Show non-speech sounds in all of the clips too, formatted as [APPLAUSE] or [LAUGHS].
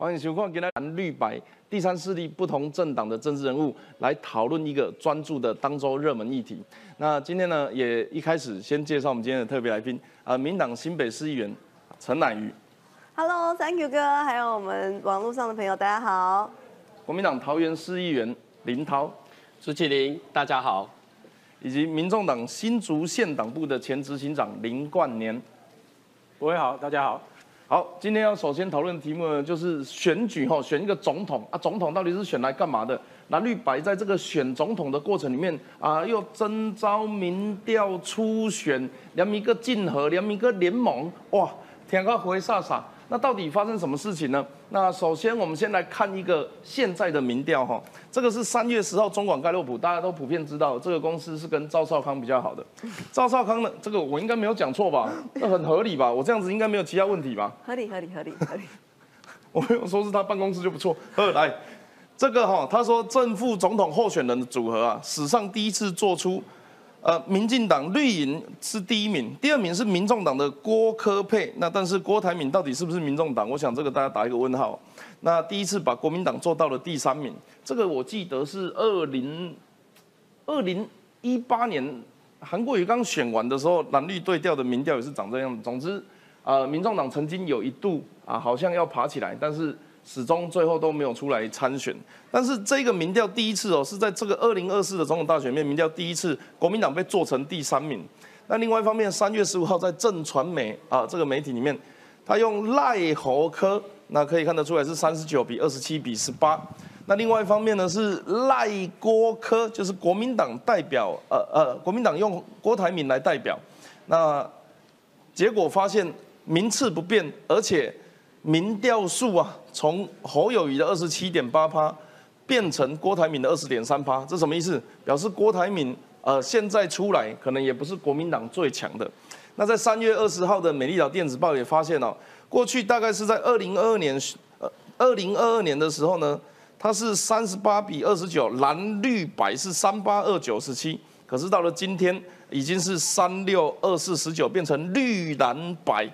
欢迎收看今天蓝绿白第三势力不同政党的政治人物来讨论一个专注的当周热门议题。那今天呢，也一开始先介绍我们今天的特别来宾，呃，民党新北市议员陈乃瑜，Hello，Thank you 哥，还有我们网络上的朋友，大家好。国民党桃园市议员林涛，朱启林，大家好。以及民众党新竹县党部的前执行长林冠年。各位好，大家好。好，今天要首先讨论的题目呢，就是选举哈，选一个总统啊，总统到底是选来干嘛的？蓝绿白在这个选总统的过程里面啊，又征召民调初选，连一个竞合，连一个联盟，哇，天高回飒飒。那到底发生什么事情呢？那首先我们先来看一个现在的民调哈，这个是三月十号中广盖洛普，大家都普遍知道，这个公司是跟赵少康比较好的。[LAUGHS] 赵少康呢，这个我应该没有讲错吧？那很合理吧？我这样子应该没有其他问题吧？合理，合理，合理，合理。[LAUGHS] 我没有说是他办公室就不错。呃，来，这个哈、他说正副总统候选人的组合啊，史上第一次做出，呃，民进党绿营是第一名，第二名是民众党的郭科佩。那但是郭台铭到底是不是民众党？我想这个大家打一个问号。那第一次把国民党做到了第三名，这个我记得是二零二零一八年韩国瑜刚选完的时候，蓝绿对调的民调也是长这样。总之，呃，民众党曾经有一度啊，好像要爬起来，但是始终最后都没有出来参选。但是这个民调第一次哦，是在这个二零二四的总统大选面，民调第一次国民党被做成第三名。那另外一方面，三月十五号在正传媒啊这个媒体里面，他用赖侯科，那可以看得出来是三十九比二十七比十八。那另外一方面呢是赖郭科，就是国民党代表，呃呃，国民党用郭台铭来代表。那结果发现名次不变，而且民调数啊，从侯友谊的二十七点八趴变成郭台铭的二十点三趴，这什么意思？表示郭台铭呃现在出来可能也不是国民党最强的。那在三月二十号的美丽岛电子报也发现哦，过去大概是在二零二二年，呃，二零二二年的时候呢，它是三十八比二十九，蓝绿白是三八二九十七，可是到了今天已经是三六二四十九，变成绿蓝白。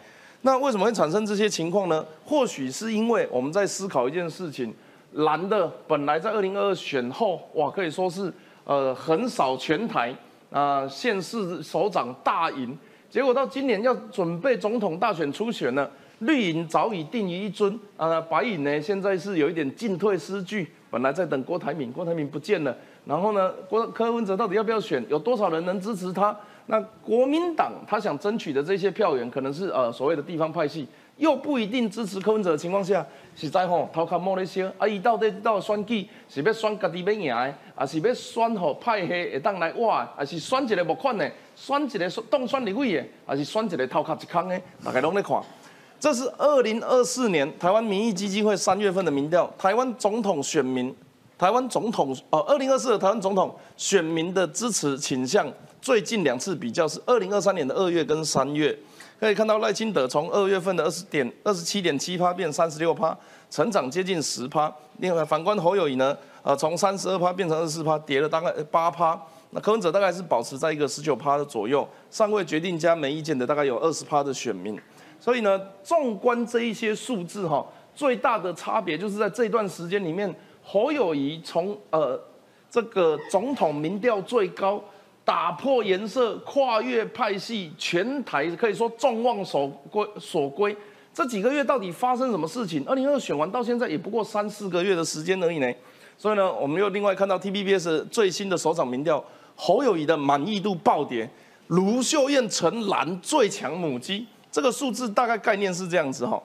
那为什么会产生这些情况呢？或许是因为我们在思考一件事情，蓝的本来在二零二二选后，哇，可以说是呃横扫全台啊、县市首长大赢。结果到今年要准备总统大选初选呢，绿营早已定于一尊啊、白营呢现在是有一点进退失据，本来在等郭台铭，郭台铭不见了，然后呢，郭柯文哲到底要不要选？有多少人能支持他？那国民党他想争取的这些票源，可能是呃所谓的地方派系，又不一定支持柯文哲的情况下，实在吼头壳摸咧些，啊，伊到底到选举是要选家己要赢的，啊是要选吼派系会当来挖，啊是选一个木款的，选一个当选立委的，啊是选一个头壳一空的，大家拢在看。这是二零二四年台湾民意基金会三月份的民调，台湾总统选民，台湾总统呃，二零二四的台湾总统选民的支持倾向，最近两次比较是二零二三年的二月跟三月，可以看到赖清德从二月份的二十点二十七点七趴变三十六趴，成长接近十趴。另外反观侯友谊呢，呃，从三十二趴变成二十四趴，跌了大概八趴。那柯文哲大概是保持在一个十九趴的左右，尚未决定加没意见的大概有二十趴的选民。所以呢，纵观这一些数字哈，最大的差别就是在这段时间里面，侯友谊从呃这个总统民调最高，打破颜色，跨越派系，全台可以说众望所归所归。这几个月到底发生什么事情？二零二选完到现在也不过三四个月的时间而已呢。所以呢，我们又另外看到 TPBS 最新的首场民调，侯友谊的满意度暴跌，卢秀燕成蓝最强母鸡。这个数字大概概念是这样子哈，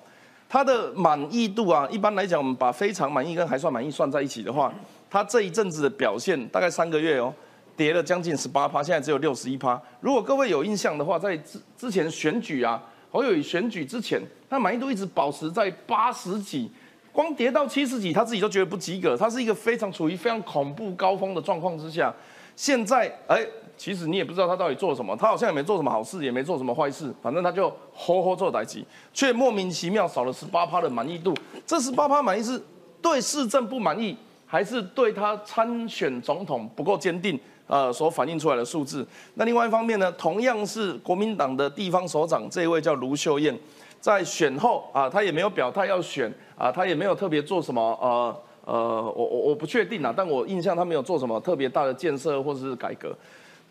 他的满意度啊，一般来讲，我们把非常满意跟还算满意算在一起的话，他这一阵子的表现大概三个月哦，跌了将近十八趴，现在只有六十一趴。如果各位有印象的话，在之之前选举啊，侯友宜选举之前，他满意度一直保持在八十几，光跌到七十几，他自己都觉得不及格，他是一个非常处于非常恐怖高峰的状况之下。现在哎。其实你也不知道他到底做了什么，他好像也没做什么好事，也没做什么坏事，反正他就吼吼做歹机，却莫名其妙少了十八趴的满意度。这十八趴满意是对市政不满意，还是对他参选总统不够坚定？呃，所反映出来的数字。那另外一方面呢，同样是国民党的地方首长，这一位叫卢秀燕，在选后啊，他也没有表态要选啊，他也没有特别做什么呃呃，我我我不确定啊，但我印象他没有做什么特别大的建设或者是改革，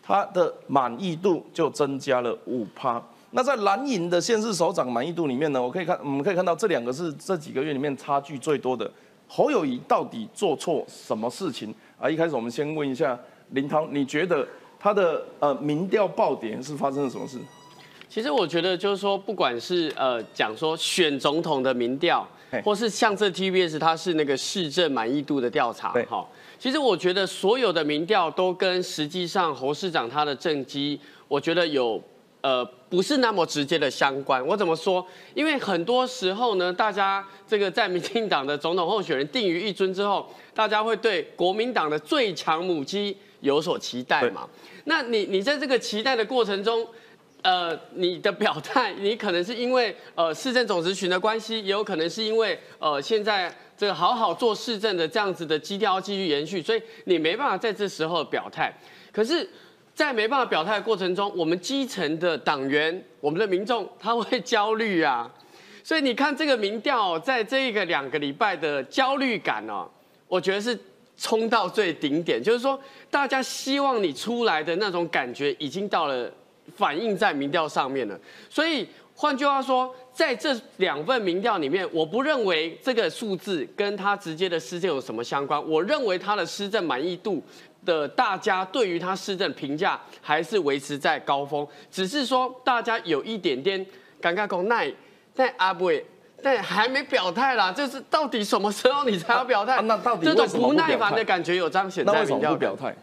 他的满意度就增加了五趴。那在蓝营的县市首长满意度里面呢，我可以看我们可以看到这两个是这几个月里面差距最多的。侯友谊到底做错什么事情啊？一开始我们先问一下林涛，你觉得他的呃民调爆点是发生了什么事？其实我觉得就是说，不管是呃讲说选总统的民调，或是像这 TBS 它是那个市政满意度的调查，哈，其实我觉得所有的民调都跟实际上侯市长他的政绩，我觉得有呃不是那么直接的相关。我怎么说？因为很多时候呢，大家这个在民进党的总统候选人定于一尊之后，大家会对国民党的最强母鸡有所期待嘛？那你你在这个期待的过程中。呃，你的表态，你可能是因为呃市政总执群的关系，也有可能是因为呃现在这个好好做市政的这样子的基调继续延续，所以你没办法在这时候表态。可是，在没办法表态的过程中，我们基层的党员、我们的民众他会焦虑啊。所以你看这个民调，在这个两个礼拜的焦虑感哦，我觉得是冲到最顶点，就是说大家希望你出来的那种感觉已经到了。反映在民调上面了，所以换句话说，在这两份民调里面，我不认为这个数字跟他直接的施政有什么相关。我认为他的施政满意度的大家对于他施政评价还是维持在高峰，只是说大家有一点点尴尬，讲那那阿不，但还没表态啦，就是到底什么时候你才要表态？那到底这种不耐烦的感觉有彰显在民调表态？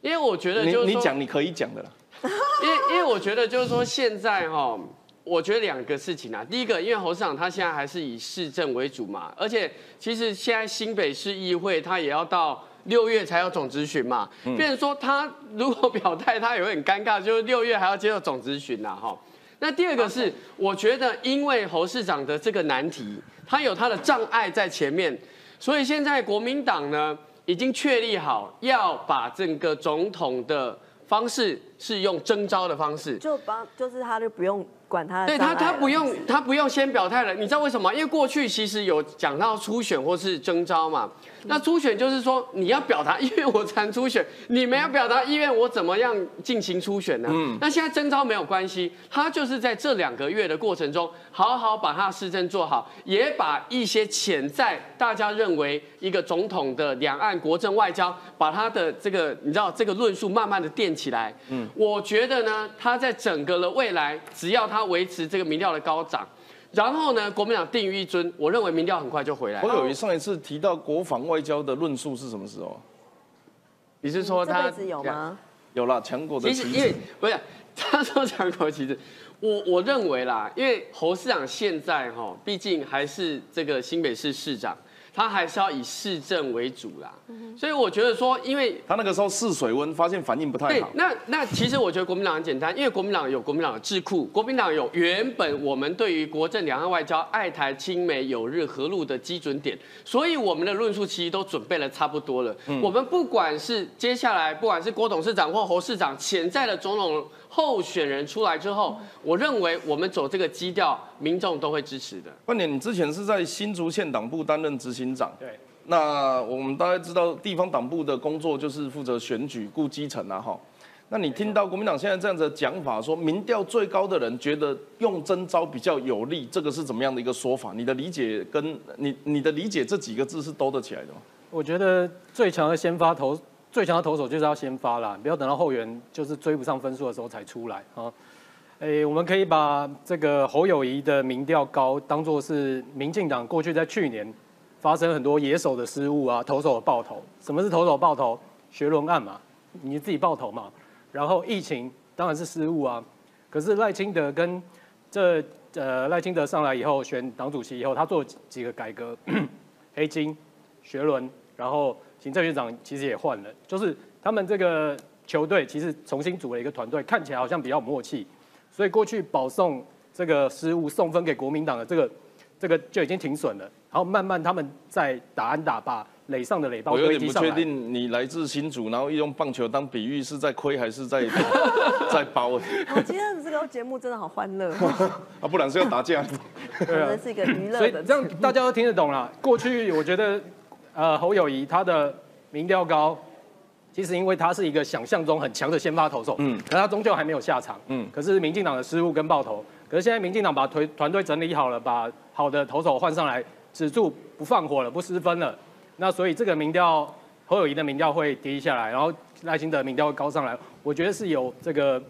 因为我觉得，就是你讲你可以讲的啦。[LAUGHS] 因为因为我觉得就是说现在哈，我觉得两个事情啊。第一个，因为侯市长他现在还是以市政为主嘛，而且其实现在新北市议会他也要到六月才有总咨询嘛，变成说他如果表态，他也会很尴尬，就是六月还要接受总咨询呐哈。那第二个是，我觉得因为侯市长的这个难题，他有他的障碍在前面，所以现在国民党呢已经确立好要把整个总统的。方式是用征召的方式，就帮就是他就不用管他，对他他不用他不用先表态了，你知道为什么？因为过去其实有讲到初选或是征招嘛。那初选就是说你要表达意愿，我才初选；你没有表达意愿，我怎么样进行初选呢？嗯，那现在征招没有关系，他就是在这两个月的过程中，好好把他的市政做好，也把一些潜在大家认为一个总统的两岸国政外交，把他的这个你知道这个论述慢慢的垫起来。嗯，我觉得呢，他在整个的未来，只要他维持这个民调的高涨。然后呢？国民党定于一尊，我认为民调很快就回来。我有一上一次提到国防外交的论述是什么时候？你是说他有吗？有了强国的旗帜。因为不是 [LAUGHS] 他说强国旗帜，我我认为啦，因为侯市长现在哈，毕竟还是这个新北市市长。他还是要以市政为主啦，所以我觉得说，因为他那个时候试水温，发现反应不太好。那那其实我觉得国民党很简单，因为国民党有国民党的智库，国民党有原本我们对于国政两岸外交、爱台、亲美、友日、和陆的基准点，所以我们的论述其实都准备了差不多了。我们不管是接下来，不管是郭董事长或侯市长，潜在的总统。候选人出来之后，我认为我们走这个基调，民众都会支持的。关点，你之前是在新竹县党部担任执行长，对。那我们大家知道，地方党部的工作就是负责选举、顾基层啊，哈。那你听到国民党现在这样子的讲法，说民调最高的人觉得用征招比较有利，这个是怎么样的一个说法？你的理解跟你你的理解这几个字是兜得起来的吗？我觉得最强的先发投。最强的投手就是要先发啦，不要等到后援就是追不上分数的时候才出来啊。诶，我们可以把这个侯友谊的民调高当做是民进党过去在去年发生很多野手的失误啊，投手的爆头。什么是投手爆头？学轮案嘛，你自己爆头嘛。然后疫情当然是失误啊。可是赖清德跟这呃赖清德上来以后选党主席以后，他做几个改革，[CLEARS THROAT] 黑金、学轮，然后。行政院长其实也换了，就是他们这个球队其实重新组了一个团队，看起来好像比较默契。所以过去保送这个失误送分给国民党的这个这个就已经停损了。然后慢慢他们在打安打，把垒上的垒包我有点不确定你来自新竹，然后用棒球当比喻是在亏还是在 [LAUGHS] 在包？我今天的这个节目真的好欢乐 [LAUGHS] 啊，不然是要打架。可能是一个娱乐的，所以这样大家都听得懂了。过去我觉得，呃，侯友谊他的民调高，其实因为他是一个想象中很强的先发投手，嗯，可他终究还没有下场，嗯，可是民进党的失误跟爆头，可是现在民进党把团团队整理好了，把好的投手换上来，止住不放火了，不失分了，那所以这个民调侯友谊的民调会跌下来，然后赖清德民调会高上来，我觉得是有这个。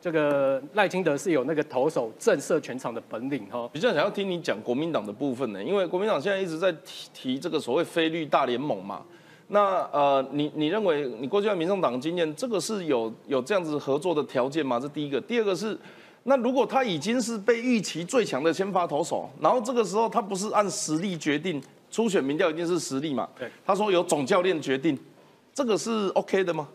这个赖清德是有那个投手震慑全场的本领哈。比较想要听你讲国民党的部分呢，因为国民党现在一直在提提这个所谓非绿大联盟嘛。那呃，你你认为你过去在民众党经验，这个是有有这样子合作的条件吗？这第一个。第二个是，那如果他已经是被预期最强的先发投手，然后这个时候他不是按实力决定初选民调一定是实力嘛？对。他说由总教练决定，这个是 OK 的吗？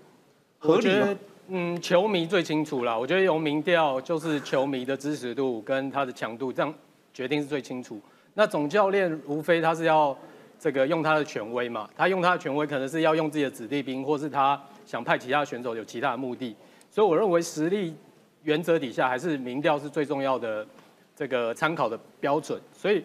合理吗？嗯，球迷最清楚了。我觉得由民调就是球迷的支持度跟他的强度，这样决定是最清楚。那总教练无非他是要这个用他的权威嘛，他用他的权威可能是要用自己的子弟兵，或是他想派其他选手有其他的目的。所以我认为实力原则底下，还是民调是最重要的这个参考的标准。所以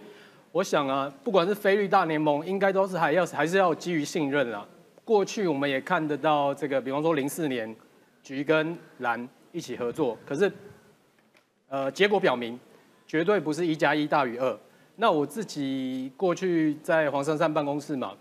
我想啊，不管是菲律大联盟，应该都是还要还是要基于信任啊。过去我们也看得到这个，比方说零四年。橘跟蓝一起合作，可是，呃，结果表明，绝对不是一加一大于二。那我自己过去在黄珊珊办公室嘛，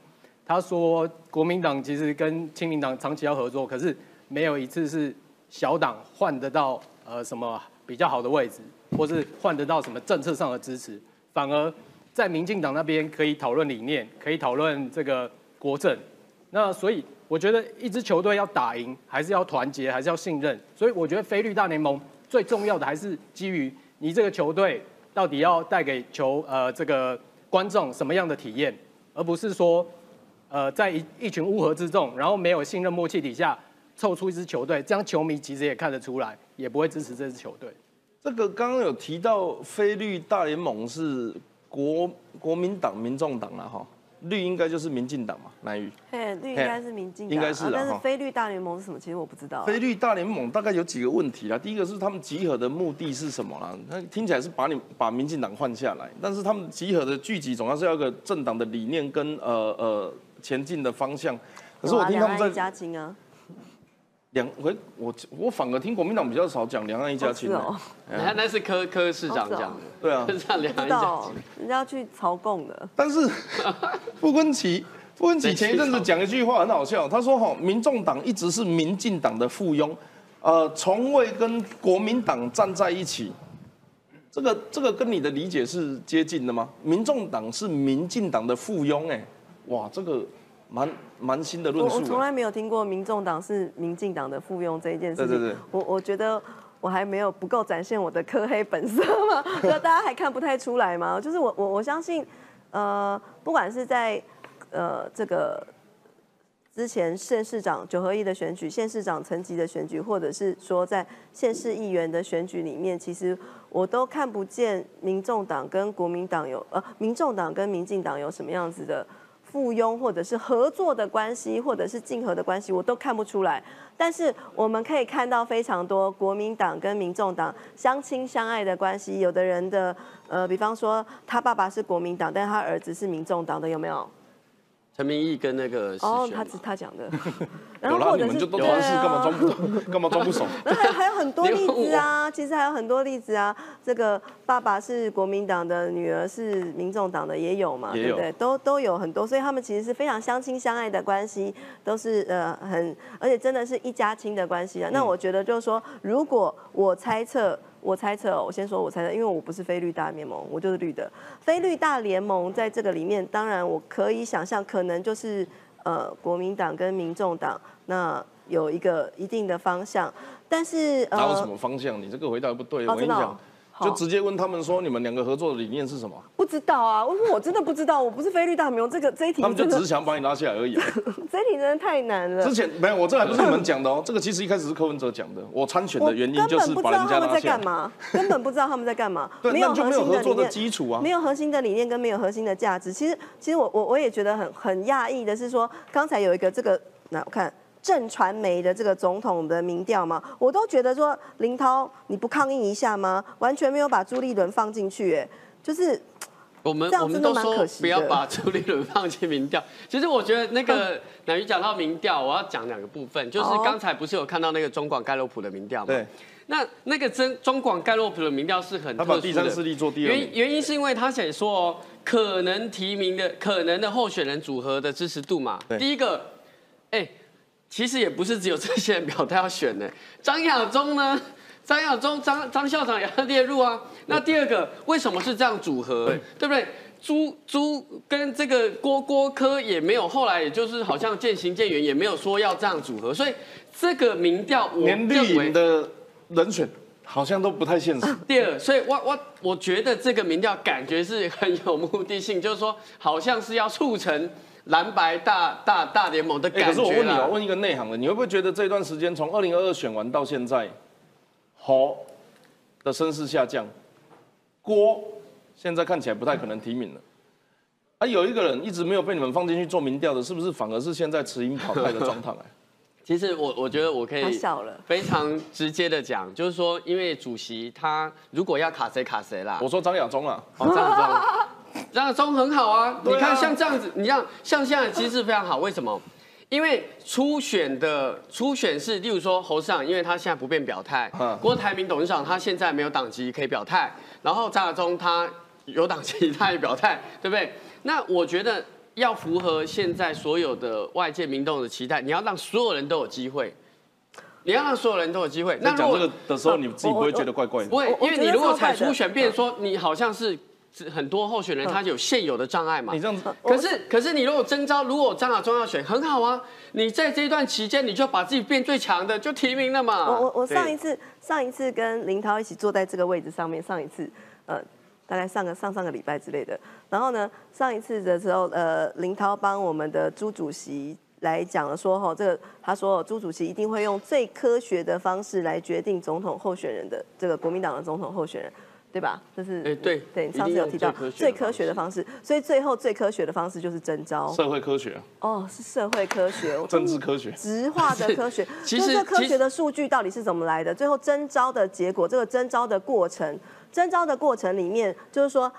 他说国民党其实跟亲民党长期要合作，可是没有一次是小党换得到呃什么比较好的位置，或是换得到什么政策上的支持，反而在民进党那边可以讨论理念，可以讨论这个国政。那所以。我觉得一支球队要打赢，还是要团结，还是要信任。所以我觉得菲律大联盟最重要的还是基于你这个球队到底要带给球呃这个观众什么样的体验，而不是说呃在一一群乌合之众，然后没有信任默契底下凑出一支球队，这样球迷其实也看得出来，也不会支持这支球队。这个刚刚有提到菲律大联盟是国国民党、民众党了哈。绿应该就是民进党嘛，南宇。嘿，绿应该是民进党，应该是但是菲律大联盟是什么？其实我不知道。菲律大联盟大概有几个问题啦。第一个是他们集合的目的是什么啦？那听起来是把你把民进党换下来，但是他们集合的聚集总要是要个政党的理念跟呃呃前进的方向。可是我听他们在加金啊。两回我我反而听国民党比较少讲两岸一家亲哦，[LAUGHS] 那那是柯柯市长讲的，对啊，[LAUGHS] 这两岸一家亲，人家去朝贡的。[LAUGHS] 但是傅昆奇傅昆奇前一阵子讲一句话很好笑，他说哈，民众党一直是民进党的附庸，呃，从未跟国民党站在一起。这个这个跟你的理解是接近的吗？民众党是民进党的附庸，哎，哇，这个。蛮蛮新的论述。我我从来没有听过民众党是民进党的附庸这一件事情。对对对。我我觉得我还没有不够展现我的科黑本色吗，[LAUGHS] 那大家还看不太出来吗？就是我我我相信，呃，不管是在呃这个之前县市长九合一的选举、县市长层级的选举，或者是说在县市议员的选举里面，其实我都看不见民众党跟国民党有呃，民众党跟民进党有什么样子的。附庸或者是合作的关系，或者是竞合的关系，我都看不出来。但是我们可以看到非常多国民党跟民众党相亲相爱的关系。有的人的呃，比方说他爸爸是国民党，但他儿子是民众党的，有没有？陈明义跟那个哦，他是他讲的，[LAUGHS] 然后或者是对啊，干嘛装不干嘛装不熟？那还还有很多例子啊，其实还有很多例子啊。这个爸爸是国民党的，女儿是民众党的，也有嘛，对不对？都都有很多，所以他们其实是非常相亲相爱的关系，都是呃很，而且真的是一家亲的关系啊。那我觉得就是说，如果我猜测。我猜测，我先说，我猜测，因为我不是非绿大联盟，我就是绿的。非绿大联盟在这个里面，当然我可以想象，可能就是呃国民党跟民众党那有一个一定的方向，但是呃，哪有什么方向？你这个回答不对。我跟你讲，就直接问他们说，你们两个合作的理念是什么？不知道啊，我说我真的不知道，我不是菲律大名，这个这一题他们就只是想把你拉下来而已。[LAUGHS] 这一题真的太难了。之前没有，我这还不是你们讲的哦，这个其实一开始是柯文哲讲的。我参选的原因就是把人家拉下来。根本不知道他们在干嘛，根本不知道他们在干嘛。[LAUGHS] 没有核心的理念，基础啊，没有核心的理念跟没有核心的价值。其实，其实我我我也觉得很很讶异的是说，刚才有一个这个，那我看。正传媒的这个总统的民调嘛，我都觉得说林涛你不抗议一下吗？完全没有把朱立伦放进去，哎，就是我们我们都说不要把朱立伦放进民调。其 [LAUGHS] 实我觉得那个乃瑜讲到民调，我要讲两个部分，就是刚才不是有看到那个中广盖洛普的民调吗？对。那那个真中广盖洛普的民调是很特殊的。第三势力做第二。原原因是因为他写说哦，可能提名的可能的候选人组合的支持度嘛。第一个，哎。其实也不是只有这些人表态要选的，[LAUGHS] 张亚中呢？张亚中、张张校长也要列入啊。那第二个，为什么是这样组合？对不对？朱朱跟这个郭郭科也没有，后来也就是好像渐行渐远，也没有说要这样组合。所以这个民调，连绿营的人选好像都不太现实。第二，所以我我我觉得这个民调感觉是很有目的性，就是说好像是要促成。蓝白大大大联盟的感觉。可是我问你哦，问一个内行的，你会不会觉得这段时间从二零二二选完到现在，侯的声势下降，郭现在看起来不太可能提名了。啊，有一个人一直没有被你们放进去做民调的，是不是反而是现在持英跑派的状态？[LAUGHS] 其实我我觉得我可以非常直接的讲，就是说，因为主席他如果要卡谁卡谁啦。我说张亚中啊，张亚中。[LAUGHS] 张亚中很好啊，你看像这样子，你像像现在机制非常好，为什么？因为初选的初选是，例如说侯市长，因为他现在不便表态；郭台铭董事长他现在没有党籍可以表态，然后张亚中他有党籍他也表态，[LAUGHS] 对不对？那我觉得要符合现在所有的外界民众的期待，你要让所有人都有机会，你要让所有人都有机会。那讲这个的时候，你自己不会觉得怪怪的？不会，因为你如果采初选，变说你好像是。很多候选人他有现有的障碍嘛？你这样子，可是可是你如果征召，如果张亚中要选，很好啊。你在这一段期间，你就把自己变最强的，就提名了嘛。我我我上一次上一次跟林涛一起坐在这个位置上面，上一次呃大概上个上上个礼拜之类的。然后呢，上一次的时候，呃林涛帮我们的朱主席来讲了说，哈这个他说朱主席一定会用最科学的方式来决定总统候选人的这个国民党的总统候选人。对吧？这是哎，对对，上次有提到最科学的方式，所以最后最科学的方式就是征招社会科学哦，是社会科学，政治科学，直化的科学。[LAUGHS] 其实科学的数据到底是怎么来的？最后征招的结果，这个征招的过程，征招的过程里面，就是说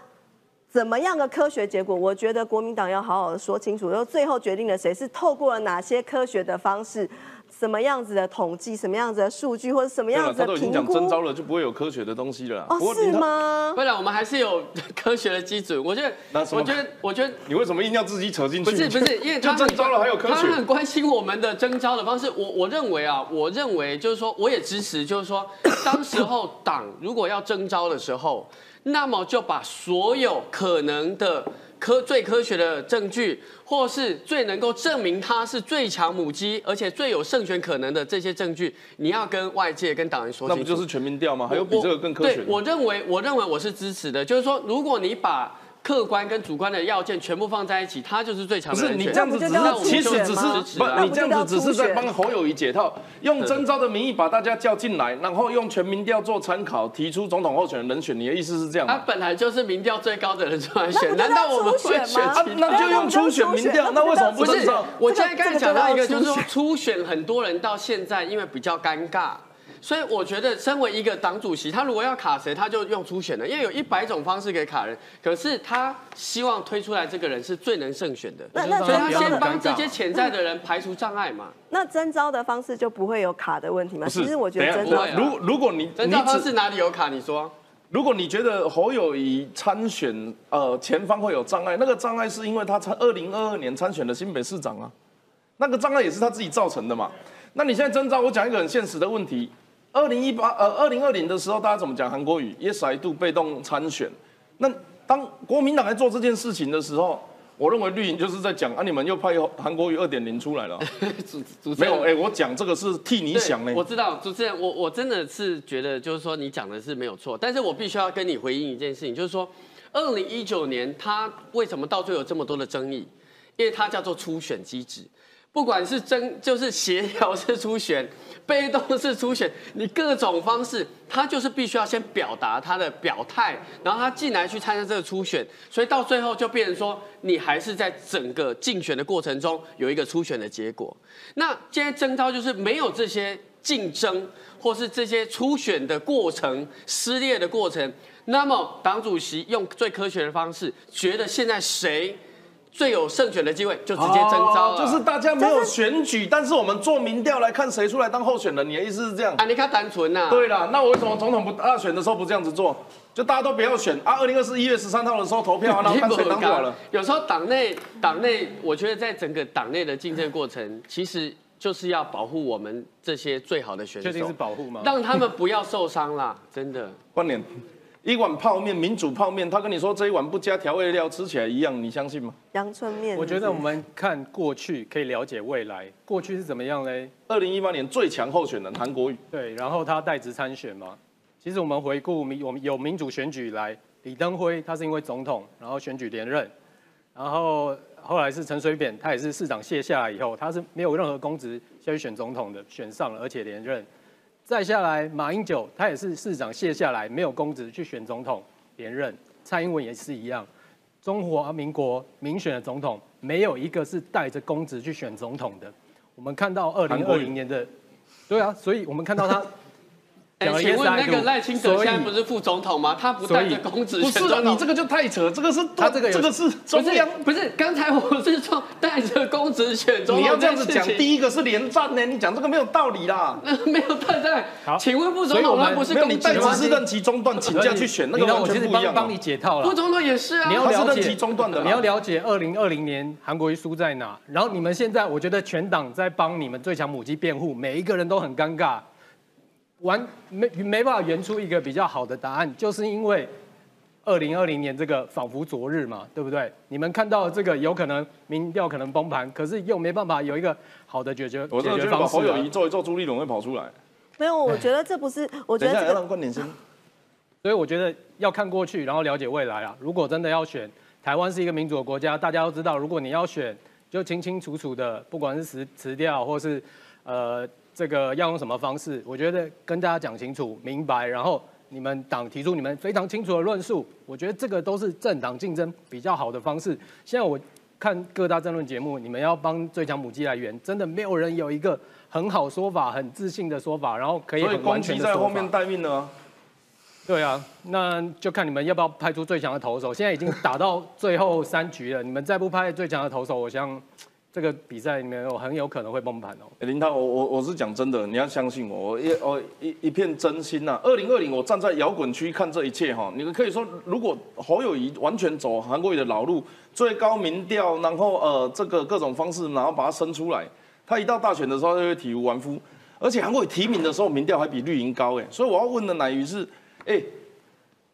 怎么样的科学结果？我觉得国民党要好好的说清楚，然后最后决定了谁是透过了哪些科学的方式。什么样子的统计，什么样子的数据，或者什么样子的评估？他都已经讲征招了，就不会有科学的东西了。哦，是吗？不然我们还是有科学的基准。我觉得，我觉得，我觉得，你为什么硬要自己扯进去？不是不是，因为就征招了还有科学。他很关心我们的征招的方式。我我认为啊，我认为就是说，我也支持，就是说，当时候党如果要征招的时候，那么就把所有可能的。科最科学的证据，或是最能够证明它是最强母鸡，而且最有胜选可能的这些证据，你要跟外界、跟党员说清楚。那不就是全民调吗？还有比这个更科学？对，我认为，我认为我是支持的。就是说，如果你把客观跟主观的要件全部放在一起，他就是最强的。不是你这样子只是，其实只是不，你这样子只是在帮侯友谊解套，用征召的名义把大家叫进来，然后用全民调做参考，提出总统候选人人选。你的意思是这样他本来就是民调最高的人出来选，难道我们会选？那就用初选民调，那为什么不是？我现在刚才讲到一个，就是说初选很多人到现在因为比较尴尬。所以我觉得，身为一个党主席，他如果要卡谁，他就用初选的，因为有一百种方式可以卡人。可是他希望推出来这个人是最能胜选的，那那所以他先帮这些潜在的人排除障碍嘛。那征招的方式就不会有卡的问题吗？其实我觉得征招，如如果你征招方式哪里有卡？你说，如果你觉得侯友谊参选，呃，前方会有障碍，那个障碍是因为他参二零二二年参选的新北市长啊，那个障碍也是他自己造成的嘛。那你现在征招，我讲一个很现实的问题。二零一八呃，二零二零的时候，大家怎么讲韩国语？Yes I do，被动参选。那当国民党在做这件事情的时候，我认为绿营就是在讲啊，你们又派韩国语二点零出来了。主 [LAUGHS] 主 [LAUGHS] 没有，哎，我讲这个是替你想呢。我知道，主持人，我我真的是觉得，就是说你讲的是没有错，但是我必须要跟你回应一件事情，就是说，二零一九年他为什么到最后有这么多的争议？因为它叫做初选机制。不管是真就是协调式初选，[LAUGHS] 被动式初选，你各种方式，他就是必须要先表达他的表态，然后他进来去参加这个初选，所以到最后就变成说，你还是在整个竞选的过程中有一个初选的结果。那现在征召就是没有这些竞争，或是这些初选的过程撕裂的过程，那么党主席用最科学的方式，觉得现在谁？最有胜选的机会就直接征召了，就是大家没有选举，但是我们做民调来看谁出来当候选人。你的意思是这样？啊，你看单纯呐。对了，那我为什么总统不大选的时候不这样子做？就大家都不要选啊！二零二四一月十三号的时候投票，[LAUGHS] 然后看谁当好了。有时候党内党内，我觉得在整个党内的竞争过程，其实就是要保护我们这些最好的选手。确定是保护吗？让他们不要受伤啦，真的。关联。一碗泡面，民主泡面，他跟你说这一碗不加调味料吃起来一样，你相信吗？阳春面。我觉得我们看过去可以了解未来，过去是怎么样嘞？二零一八年最强候选人韩国瑜，对，然后他代职参选嘛。其实我们回顾民，我们有民主选举来，李登辉他是因为总统，然后选举连任，然后后来是陈水扁，他也是市长卸下来以后，他是没有任何公职下去选总统的，选上了而且连任。再下来，马英九他也是市长卸下来，没有公职去选总统连任。蔡英文也是一样，中华民国民选的总统没有一个是带着公职去选总统的。我们看到二零二零年的，对啊，所以我们看到他。哎，请问那个赖清德现在不是副总统吗？他不带着公子选总统，你这个就太扯。这个是他这个这个是中央，不是？刚才我是说带着公子选总统，你要这样子讲。第一个是连战呢，你讲这个没有道理啦。没有对对。好，请问副总统他不是你带只是任期中断请假去选，那个完全不一样。帮你解套了。副总统也是啊，你要了解中断的，你要了解二零二零年韩国瑜输在哪。然后你们现在，我觉得全党在帮你们最强母鸡辩护，每一个人都很尴尬。完没没办法圆出一个比较好的答案，就是因为二零二零年这个仿佛昨日嘛，对不对？你们看到这个有可能民调可能崩盘，可是又没办法有一个好的解决我解决方式。侯友谊做一做，朱立伦会跑出来。[LAUGHS] 没有，我觉得这不是，我觉得要让观点先。[LAUGHS] 所以我觉得要看过去，然后了解未来啊。如果真的要选，台湾是一个民主的国家，大家都知道，如果你要选，就清清楚楚的，不管是辞辞掉或是呃。这个要用什么方式？我觉得跟大家讲清楚、明白，然后你们党提出你们非常清楚的论述，我觉得这个都是政党竞争比较好的方式。现在我看各大政论节目，你们要帮最强母鸡来源，真的没有人有一个很好说法、很自信的说法，然后可以很完全的在后面待命呢？对啊，那就看你们要不要派出最强的投手。现在已经打到最后三局了，你们再不派最强的投手，我想。这个比赛里面有很有可能会崩盘哦。林涛，我我我是讲真的，你要相信我，我一我一一片真心呐。二零二零，我站在摇滚区看这一切哈。你们可以说，如果侯友谊完全走韩国瑜的老路，最高民调，然后呃这个各种方式，然后把它生出来，他一到大选的时候就会体无完肤。而且韩国瑜提名的时候，民调还比绿营高哎。所以我要问的乃于是，哎。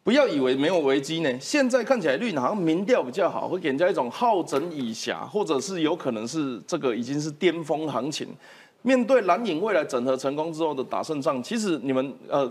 不要以为没有危机呢，现在看起来绿好像民调比较好，会给人家一种好整以暇，或者是有可能是这个已经是巅峰行情。面对蓝影未来整合成功之后的打胜仗，其实你们呃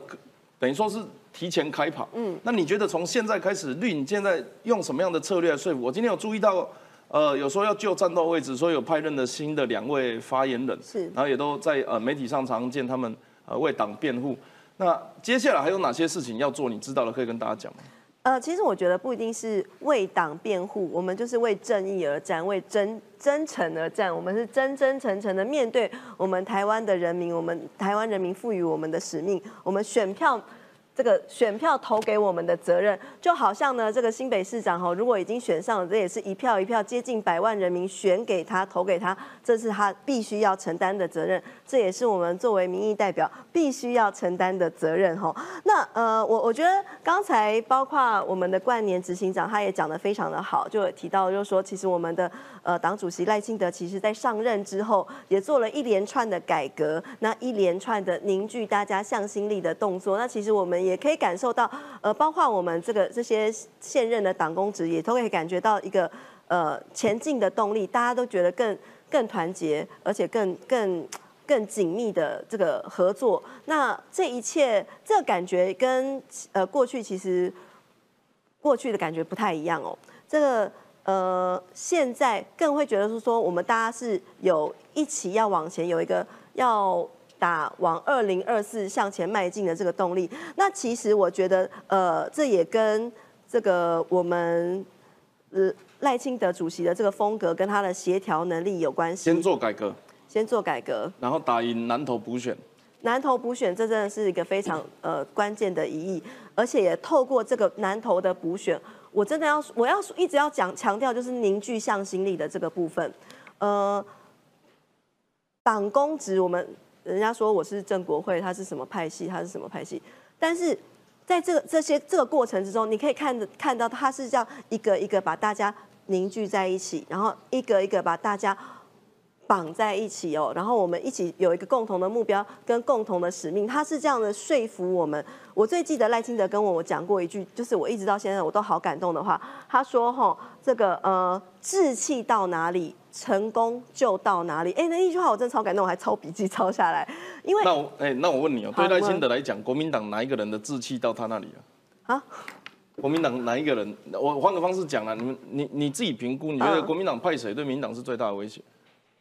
等于说是提前开跑。嗯，那你觉得从现在开始，绿影现在用什么样的策略来说服？我今天有注意到，呃，有说要就战斗位置，所以有派任的新的两位发言人，是，然后也都在呃媒体上常见他们呃为党辩护。那接下来还有哪些事情要做？你知道了可以跟大家讲吗？呃，其实我觉得不一定是为党辩护，我们就是为正义而战，为真真诚而战。我们是真真诚诚的面对我们台湾的人民，我们台湾人民赋予我们的使命，我们选票。这个选票投给我们的责任，就好像呢，这个新北市长哈，如果已经选上了，这也是一票一票接近百万人民选给他投给他，这是他必须要承担的责任，这也是我们作为民意代表必须要承担的责任哈。那呃，我我觉得刚才包括我们的冠年执行长，他也讲得非常的好，就有提到就是说，其实我们的呃党主席赖清德，其实在上任之后也做了一连串的改革，那一连串的凝聚大家向心力的动作，那其实我们。也可以感受到，呃，包括我们这个这些现任的党公职，也都可以感觉到一个呃前进的动力，大家都觉得更更团结，而且更更更紧密的这个合作。那这一切，这个感觉跟呃过去其实过去的感觉不太一样哦。这个呃现在更会觉得是说，我们大家是有一起要往前，有一个要。打往二零二四向前迈进的这个动力，那其实我觉得，呃，这也跟这个我们呃赖清德主席的这个风格跟他的协调能力有关系。先做改革，先做改革，然后打赢南投补选。南投补选，这真的是一个非常呃关键的一役，而且也透过这个南投的补选，我真的要我要一直要讲强调，就是凝聚向心力的这个部分。呃，党公职我们。人家说我是郑国会，他是什么派系？他是什么派系？但是在这个这些这个过程之中，你可以看着看到他是这样一个一个把大家凝聚在一起，然后一个一个把大家绑在一起哦，然后我们一起有一个共同的目标跟共同的使命。他是这样的说服我们。我最记得赖清德跟我我讲过一句，就是我一直到现在我都好感动的话。他说：“哈，这个呃，志气到哪里？”成功就到哪里？哎，那一句话我真的超感动，我还抄笔记抄下来。因为那我哎，那我问你哦，对赖清德来讲，国民党哪一个人的志气到他那里了？啊？国民党哪一个人？我换个方式讲了，你们你你自己评估，你觉得国民党派谁对民党是最大的威胁？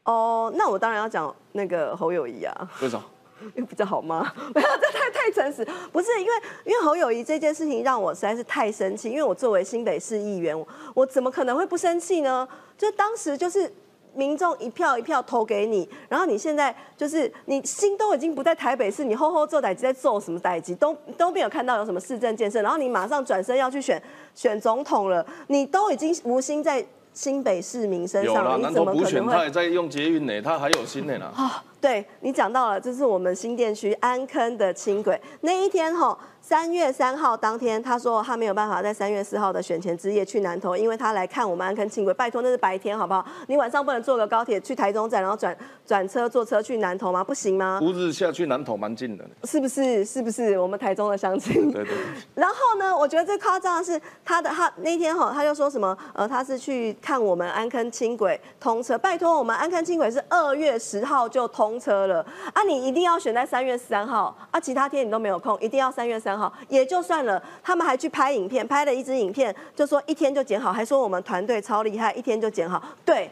哦，那我当然要讲那个侯友谊啊。为什么？[LAUGHS] 因为比较好吗？[LAUGHS] 不要，这太太诚实。不是因为因为侯友谊这件事情让我实在是太生气。因为我作为新北市议员，我怎么可能会不生气呢？就当时就是。民众一票一票投给你，然后你现在就是你心都已经不在台北市，你吼吼做代级在做什么代级，都都没有看到有什么市政建设，然后你马上转身要去选选总统了，你都已经无心在新北市民身上了，你怎么可能会？他也在用捷运呢，他还有心呢呢。啊，对你讲到了，这是我们新店区安坑的轻轨那一天哈。三月三号当天，他说他没有办法在三月四号的选前之夜去南投，因为他来看我们安坑轻轨。拜托，那是白天好不好？你晚上不能坐个高铁去台中站，然后转转车坐车去南投吗？不行吗？乌日下去南投蛮近的，是不是？是不是？我们台中的乡亲。对对。[LAUGHS] 然后呢，我觉得最夸张的是他的他那天哈，他就说什么？呃，他是去看我们安坑轻轨通车。拜托，我们安坑轻轨是二月十号就通车了啊！你一定要选在三月三号啊，其他天你都没有空，一定要三月三。好，也就算了。他们还去拍影片，拍了一支影片，就说一天就剪好，还说我们团队超厉害，一天就剪好。对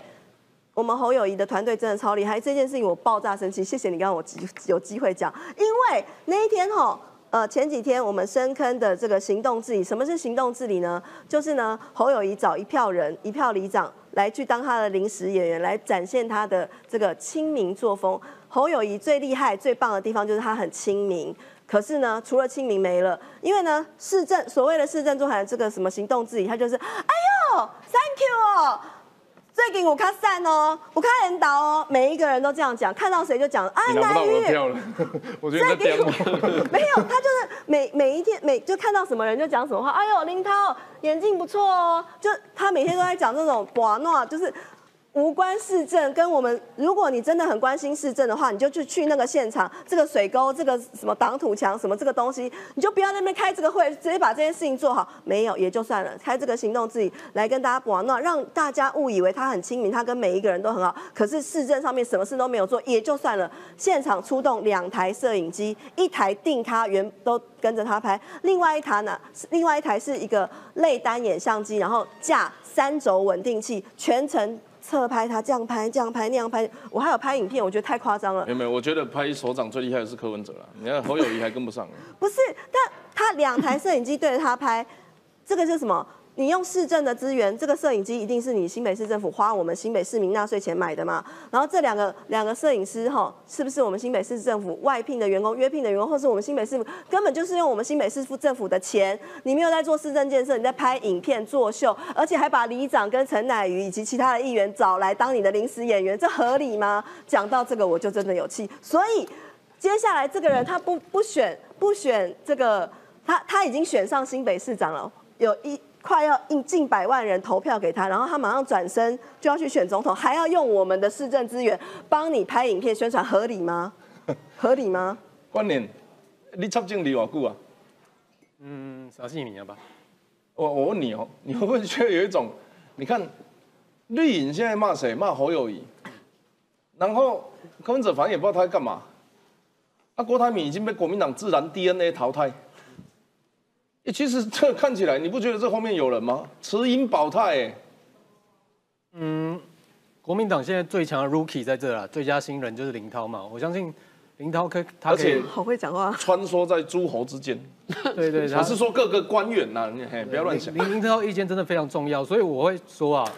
我们侯友谊的团队真的超厉害。这件事情我爆炸生气，谢谢你让我有机会讲，因为那一天哈，呃，前几天我们深坑的这个行动治理，什么是行动治理呢？就是呢，侯友谊找一票人，一票里长来去当他的临时演员，来展现他的这个亲民作风。侯友谊最厉害、最棒的地方就是他很亲民。可是呢，除了清明没了，因为呢，市政所谓的市政中还有这个什么行动治理，他就是，哎呦，thank you 哦，最近我看散哦，我看人导哦，每一个人都这样讲，看到谁就讲，啊，南玉，[LAUGHS] 我觉得这 [LAUGHS] 没有，他就是每每一天每就看到什么人就讲什么话，哎呦，林涛眼镜不错哦，就他每天都在讲这种寡诺，就是。无关市政，跟我们，如果你真的很关心市政的话，你就去去那个现场，这个水沟，这个什么挡土墙，什么这个东西，你就不要那边开这个会，直接把这件事情做好。没有也就算了，开这个行动自己来跟大家玩闹，让大家误以为他很亲民，他跟每一个人都很好。可是市政上面什么事都没有做，也就算了。现场出动两台摄影机，一台定咖员都跟着他拍，另外一台呢，另外一台是一个类单眼相机，然后架三轴稳定器，全程。侧拍他这样拍这样拍那样拍，我还有拍影片，我觉得太夸张了。没有没有，我觉得拍手掌最厉害的是柯文哲了，你看侯友谊还跟不上。不是，但他两台摄影机对着他拍，这个是什么？你用市政的资源，这个摄影机一定是你新北市政府花我们新北市民纳税钱买的嘛？然后这两个两个摄影师哈，是不是我们新北市政府外聘的员工、约聘的员工，或是我们新北市根本就是用我们新北市政府的钱？你没有在做市政建设，你在拍影片作秀，而且还把里长跟陈乃瑜以及其他的议员找来当你的临时演员，这合理吗？讲到这个我就真的有气。所以接下来这个人他不不选不选这个，他他已经选上新北市长了，有一。快要近近百万人投票给他，然后他马上转身就要去选总统，还要用我们的市政资源帮你拍影片宣传，合理吗？[LAUGHS] 合理吗？关联，你插进离我久啊？嗯，三四年吧。我我问你哦，[LAUGHS] 你会不会觉得有一种，你看绿营现在骂谁？骂侯友谊。然后柯文哲反正也不知道他在干嘛。啊，郭台铭已经被国民党自然 DNA 淘汰。其实这看起来，你不觉得这后面有人吗？持盈保泰，哎。嗯，国民党现在最强的 Rookie 在这啦，最佳新人就是林涛嘛。我相信林涛可他可以 [LAUGHS] 好会讲话，穿梭在诸侯之间。[LAUGHS] 对对，[LAUGHS] 我是说各个官员呐，嘿，不要乱想。林林涛意见真的非常重要，所以我会说啊，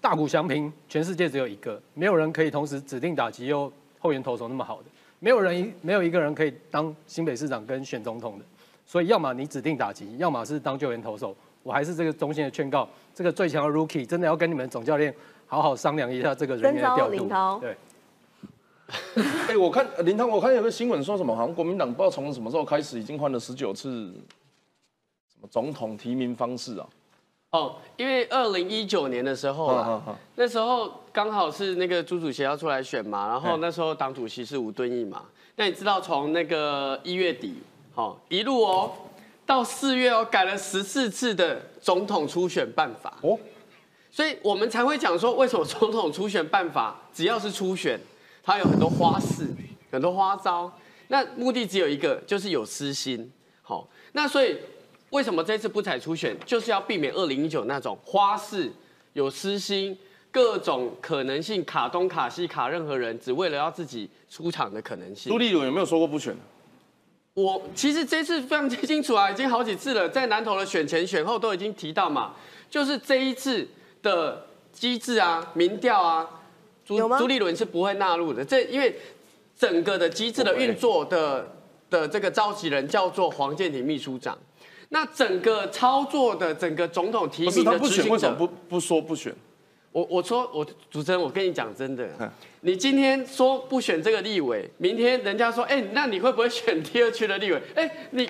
大股相平，全世界只有一个，没有人可以同时指定打击又后援投手那么好的，没有人一没有一个人可以当新北市长跟选总统的。所以，要么你指定打击，要么是当救援投手。我还是这个中心的劝告，这个最强的 Rookie 真的要跟你们总教练好好商量一下这个人员的调度。林涛，对。哎，我看林涛，我看有个新闻说什么，好像国民党不知道从什么时候开始已经换了十九次什么总统提名方式啊？哦，因为二零一九年的时候，那时候刚好是那个朱主席要出来选嘛，然后那时候党主席是吴敦义嘛。那你知道从那个一月底？好，一路哦，到四月哦，改了十四次的总统初选办法哦，所以我们才会讲说，为什么总统初选办法只要是初选，它有很多花式、很多花招，那目的只有一个，就是有私心。好，那所以为什么这次不采初选，就是要避免二零一九那种花式、有私心、各种可能性卡东卡西卡任何人，只为了要自己出场的可能性。朱立伦有没有说过不选？我其实这次非常清楚啊，已经好几次了，在南投的选前选后都已经提到嘛，就是这一次的机制啊、民调啊，朱朱立伦是不会纳入的。这因为整个的机制的运作的的这个召集人叫做黄建庭秘书长，那整个操作的整个总统提名的执行者不不说不选。我我说我主持人，我跟你讲真的，你今天说不选这个立委，明天人家说，哎，那你会不会选第二区的立委？哎，你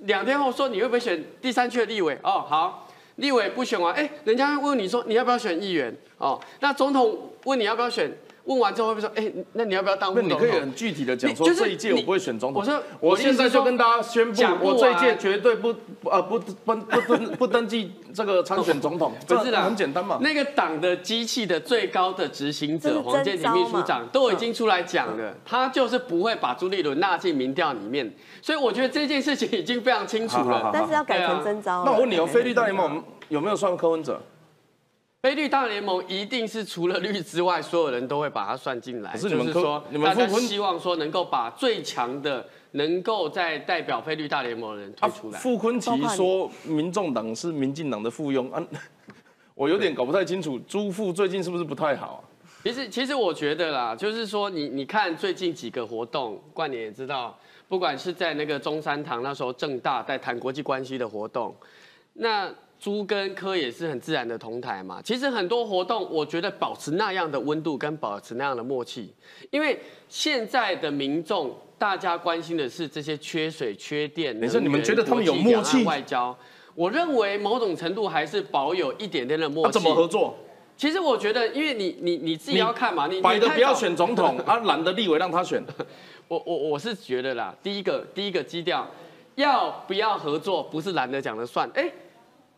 两天后说你会不会选第三区的立委？哦，好，立委不选完，哎，人家问你说你要不要选议员？哦，那总统问你要不要选？问完之后会不会说，哎，那你要不要当副总统？你可以很具体的讲说，这一届我不会选总统。我说，我现在就跟大家宣布，我这一届绝对不呃不不不登不登记这个参选总统。[LAUGHS] 不是的，很简单嘛。那个党的机器的最高的执行者黄建庭秘书长都已经出来讲了，他就是不会把朱立伦纳进民调里面。所以我觉得这件事情已经非常清楚了。但是要改成征招。那我问你哦，菲律大联盟有没有算柯文哲？非绿大联盟一定是除了绿之外，所有人都会把它算进来。可是你们说，你们希望说能够把最强的，能够在代表非绿大联盟的人推出来。傅昆奇说，民众党是民进党的附庸啊，我有点搞不太清楚，朱富最近是不是不太好？啊其实，其实我觉得啦，就是说，你你看最近几个活动，冠年也知道，不管是在那个中山堂那时候正大在谈国际关系的活动，那。朱跟柯也是很自然的同台嘛。其实很多活动，我觉得保持那样的温度跟保持那样的默契，因为现在的民众大家关心的是这些缺水、缺电、你说你们觉得他们有默契？外交，我认为某种程度还是保有一点点的默契。怎么合作？其实我觉得，因为你你你自己要看嘛，你白的不要选总统，[LAUGHS] 啊蓝的立委让他选。我我我是觉得啦，第一个第一个基调，要不要合作，不是蓝的讲了算，哎。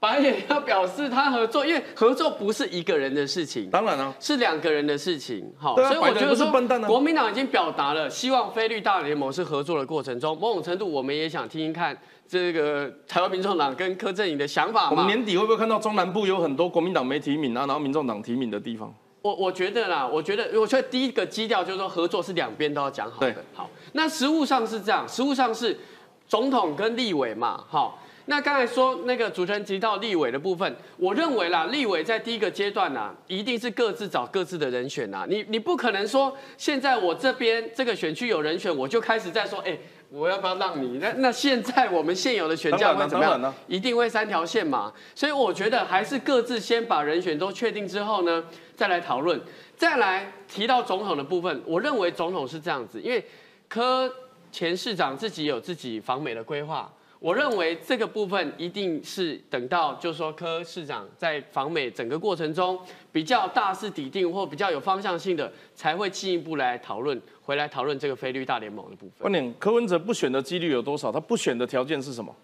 白也要表示他合作，因为合作不是一个人的事情，当然了，是两个人的事情。好，所以我觉得说，国民党已经表达了希望菲律大联盟是合作的过程中，某种程度我们也想听听看这个台湾民众党跟柯震宇的想法嘛。我们年底会不会看到中南部有很多国民党没提名啊，然后民众党提名的地方？我我觉得啦，我觉得我觉得第一个基调就是说合作是两边都要讲好的。好，那实务上是这样，实务上是总统跟立委嘛，好。那刚才说那个主持人提到立委的部分，我认为啦，立委在第一个阶段呐，一定是各自找各自的人选呐。你你不可能说现在我这边这个选区有人选，我就开始在说，哎，我要不要让你？那那现在我们现有的选价会怎么样？一定会三条线嘛。所以我觉得还是各自先把人选都确定之后呢，再来讨论，再来提到总统的部分。我认为总统是这样子，因为柯前市长自己有自己访美的规划。我认为这个部分一定是等到，就是说柯市长在访美整个过程中比较大势底定或比较有方向性的，才会进一步来讨论，回来讨论这个菲律大联盟的部分。关键，柯文哲不选的几率有多少？他不选的条件是什么？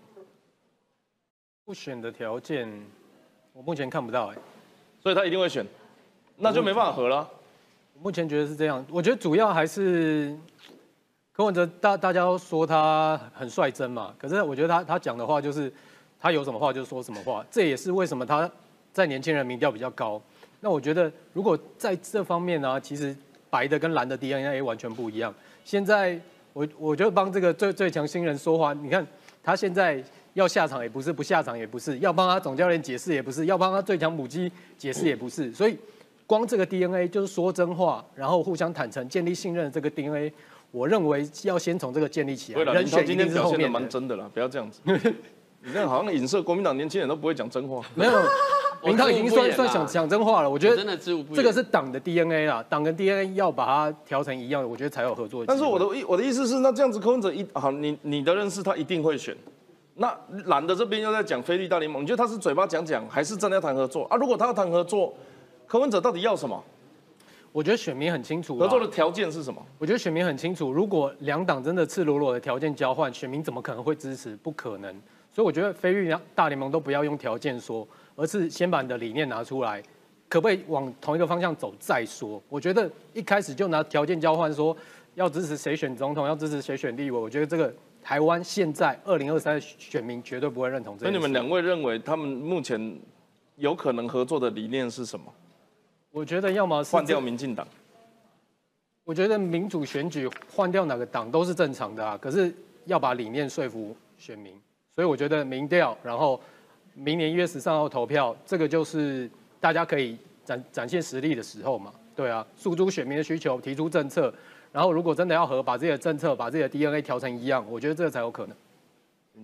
不选的条件，我目前看不到哎，所以他一定会选。那就没办法合了。我目前觉得是这样，我觉得主要还是柯文哲大大家都说他很率真嘛，可是我觉得他他讲的话就是他有什么话就说什么话，这也是为什么他在年轻人民调比较高。那我觉得如果在这方面呢，其实白的跟蓝的 DNA 完全不一样。现在我我就帮这个最最强新人说话，你看他现在要下场也不是，不下场也不是，要帮他总教练解释也不是，要帮他最强母鸡解释也不是，所以。光这个 DNA 就是说真话，然后互相坦诚、建立信任这个 DNA，我认为要先从这个建立起来。人选今天表现的蛮真的啦，不要这样子。[LAUGHS] 你这样好像影射国民党年轻人都不会讲真话。没有，[LAUGHS] 林涛已经算算讲讲真话了。我觉得真的这个是党的 DNA 啦，党跟 DNA 要把它调成一样的，我觉得才有合作。但是我的意我的意思是，那这样子柯文哲一好，你你的认识他一定会选。那蓝的这边又在讲菲律大联盟，你觉得他是嘴巴讲讲，还是真的要谈合作啊？如果他要谈合作？柯文哲到底要什么？我觉得选民很清楚，合作的条件是什么？我觉得选民很清楚，如果两党真的赤裸裸的条件交换，选民怎么可能会支持？不可能。所以我觉得非律大联盟都不要用条件说，而是先把你的理念拿出来，可不可以往同一个方向走再说？我觉得一开始就拿条件交换说要支持谁选总统，要支持谁选立委，我觉得这个台湾现在二零二三选民绝对不会认同。所以你们两位认为他们目前有可能合作的理念是什么？我觉得要么换掉民进党。我觉得民主选举换掉哪个党都是正常的啊，可是要把理念说服选民，所以我觉得民调，然后明年一月十三号投票，这个就是大家可以展展现实力的时候嘛。对啊，诉诸选民的需求，提出政策，然后如果真的要和把自己的政策、把自己的 DNA 调成一样，我觉得这个才有可能。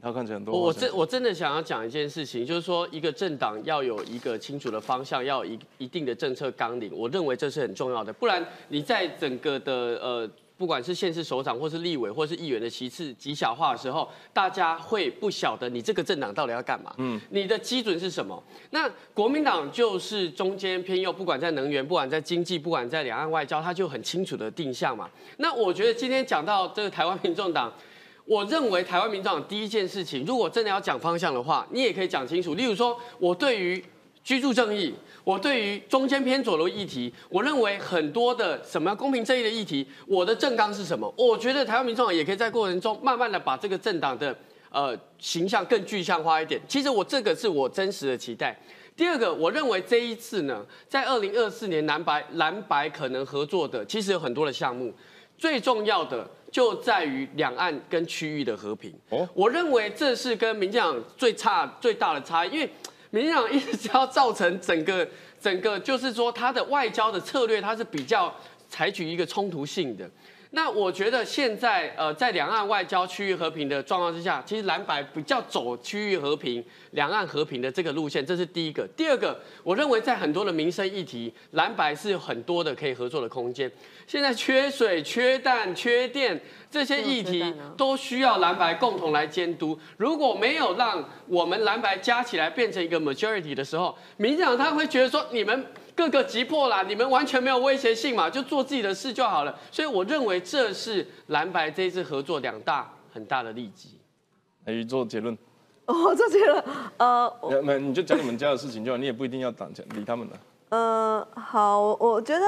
他看起来很多。我真我真的想要讲一件事情，就是说一个政党要有一个清楚的方向，要一一定的政策纲领，我认为这是很重要的。不然你在整个的呃，不管是县市首长或是立委或是议员的席次极小化的时候，大家会不晓得你这个政党到底要干嘛。嗯，你的基准是什么？那国民党就是中间偏右，不管在能源，不管在经济，不管在两岸外交，他就很清楚的定向嘛。那我觉得今天讲到这个台湾民众党。我认为台湾民众第一件事情，如果真的要讲方向的话，你也可以讲清楚。例如说，我对于居住正义，我对于中间偏左的议题，我认为很多的什么公平正义的议题，我的政纲是什么？我觉得台湾民众也可以在过程中慢慢的把这个政党的呃形象更具象化一点。其实我这个是我真实的期待。第二个，我认为这一次呢，在二零二四年蓝白蓝白可能合作的，其实有很多的项目，最重要的。就在于两岸跟区域的和平。哦，我认为这是跟民进党最差最大的差异，因为民进党一直要造成整个整个，就是说他的外交的策略，它是比较采取一个冲突性的。那我觉得现在呃，在两岸外交区域和平的状况之下，其实蓝白比较走区域和平、两岸和平的这个路线，这是第一个。第二个，我认为在很多的民生议题，蓝白是有很多的可以合作的空间。现在缺水、缺氮、缺电这些议题，都需要蓝白共同来监督。如果没有让我们蓝白加起来变成一个 majority 的时候，民进党他会觉得说你们。各个急迫啦，你们完全没有威胁性嘛，就做自己的事就好了。所以我认为这是蓝白这一次合作两大很大的利基。来做结论。哦，做结论。呃，没，你就讲你们家的事情就好，你也不一定要党钱理他们的。呃，好，我觉得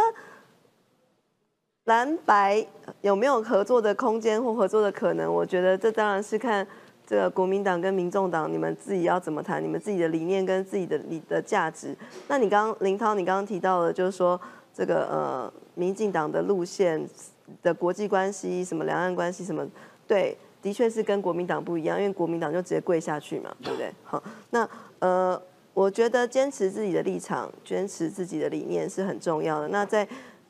蓝白有没有合作的空间或合作的可能，我觉得这当然是看。这个国民党跟民众党，你们自己要怎么谈？你们自己的理念跟自己的理的价值。那你刚林涛，你刚刚提到了，就是说这个呃，民进党的路线的国际关系，什么两岸关系，什么对，的确是跟国民党不一样，因为国民党就直接跪下去嘛，对不对？好，那呃，我觉得坚持自己的立场，坚持自己的理念是很重要的。那在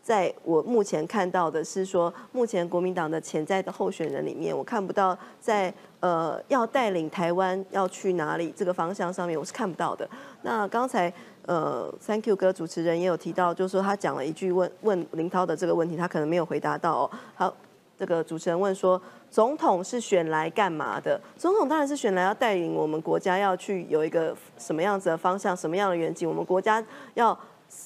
在我目前看到的是说，目前国民党的潜在的候选人里面，我看不到在呃要带领台湾要去哪里这个方向上面，我是看不到的。那刚才呃，Thank you 哥主持人也有提到，就是说他讲了一句问问林涛的这个问题，他可能没有回答到哦。好，这个主持人问说，总统是选来干嘛的？总统当然是选来要带领我们国家要去有一个什么样子的方向，什么样的远景，我们国家要。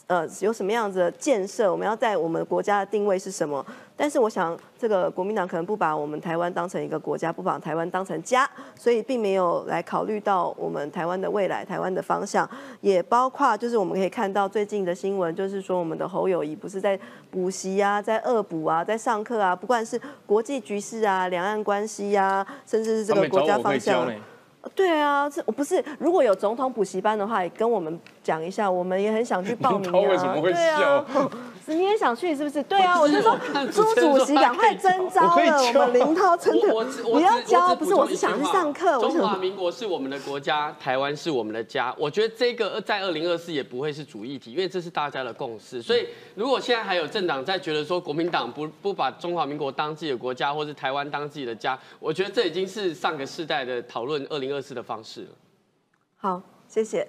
呃，有什么样子的建设？我们要在我们国家的定位是什么？但是我想，这个国民党可能不把我们台湾当成一个国家，不把台湾当成家，所以并没有来考虑到我们台湾的未来、台湾的方向，也包括就是我们可以看到最近的新闻，就是说我们的侯友谊不是在补习啊，在恶补啊，在上课啊，不管是国际局势啊、两岸关系啊，甚至是这个国家方向。对啊，这我不是如果有总统补习班的话，也跟我们讲一下，我们也很想去 [LAUGHS] 报名啊。为什么会笑？你也想去是不是？[LAUGHS] 对啊，我就说朱主席赶快征招了，我们林涛真的不要教，不是我是想去上课。中华民国是我们的国家，台湾是我们的家。我觉得这个在二零二四也不会是主议题，因为这是大家的共识。所以如果现在还有政党在觉得说国民党不不把中华民国当自己的国家，或是台湾当自己的家，我觉得这已经是上个世代的讨论二零二四的方式了。好，谢谢。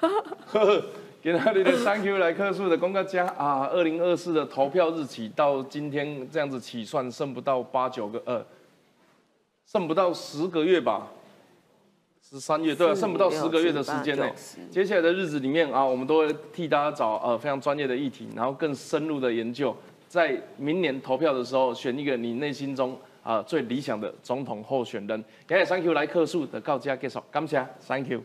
[LAUGHS] 给那你的 Thank you 来客数的公告加啊，二零二四的投票日起到今天这样子起算，剩不到八九个呃，剩不到十个月吧，十三月对啊，剩不到十个月的时间内，接下来的日子里面啊，我们都会替大家找呃非常专业的议题，然后更深入的研究，在明年投票的时候选一个你内心中啊最理想的总统候选人。感谢 Thank you 来客数的告家介绍，感谢 Thank you。